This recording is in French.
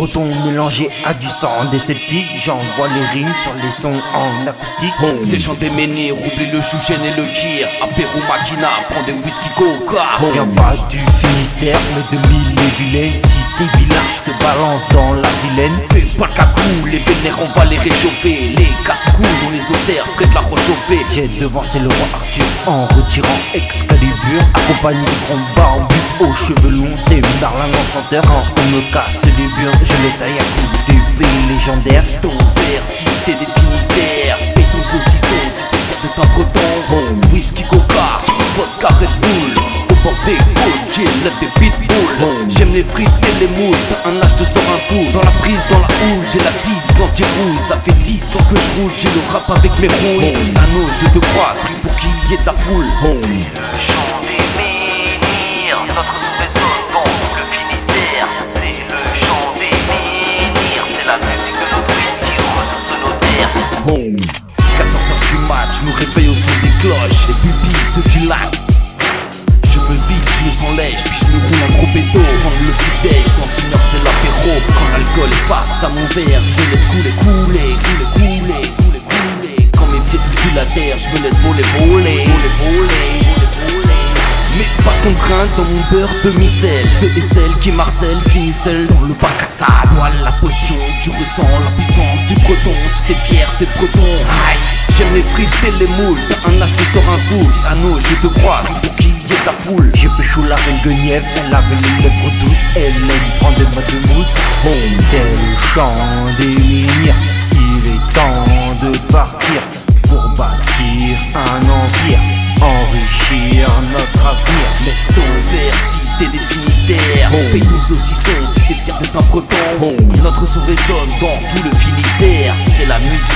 breton mélangé à du sang des sceptiques. J'envoie les rimes sur les sons en acoustique. C'est chanter menhir, oublie le chouchen et le kir. Apéro machina, prends des whisky coca. Viens pas du Finistère, mais de mille et vilaines. Si t'es vilain, je te balance dans la vilaine. Fais pas le cacou, les vénères on va les réchauffer. Les casse-coups dans les auteurs près de la rechauffée. J'ai devancé le roi Arthur en retirant Excalibur, accompagné de grands barbus aux cheveux longs. C'est une arlingue enchanteur. Quand on me casse les burnes, je les taille à coups d'épée légendaire. Ton verre, si des Finistères. Et ton saucisson, si t'es fier de ton coton. Bon, whisky coca, vodka Red Bull. Au bord des côtes, j'ai la des pitbulls. J'aime les frites et les moules. T'as un âge de sort un fou. Dans la prise, dans la houle, j'ai la 10 anti-rouille. Ça fait 10 ans que je roule, j'ai le rap avec mes rouilles. Si Anno, je te croise, pour qu'il y ait de la foule. Le terres. 14h du match, je me réveille au son des cloches. Les pupilles se dilatent. Je me vide, je me sens lèche, puis je me roule un gros béto. Prendre le petit déj, dans une heure c'est l'apéro. Quand l'alcool est face à mon verre, je laisse couler, couler, couler, couler, couler, couler. Quand mes pieds touchent la terre, je me laisse voler, voler, voler, voler. Mais pas contrainte dans mon beurre de micelle Ceux et celles qui marcellent finissent seuls dans le bac à sable. Bois la potion, tu ressens la puissance du breton. Si t'es fier, t'es breton. Aïe, J'aime les frites et les moules. T'as un âge qui sort un fou Si Anno, je te croise pour qu'il y ait la foule. J'ai pécho la reine Guenièvre, elle avait les lèvres douces, elle aime prendre des mois de mousse. C'est le chant saucisson si t'es fier d'être un breton Notre son résonne dans tout le Finistère. C'est la musique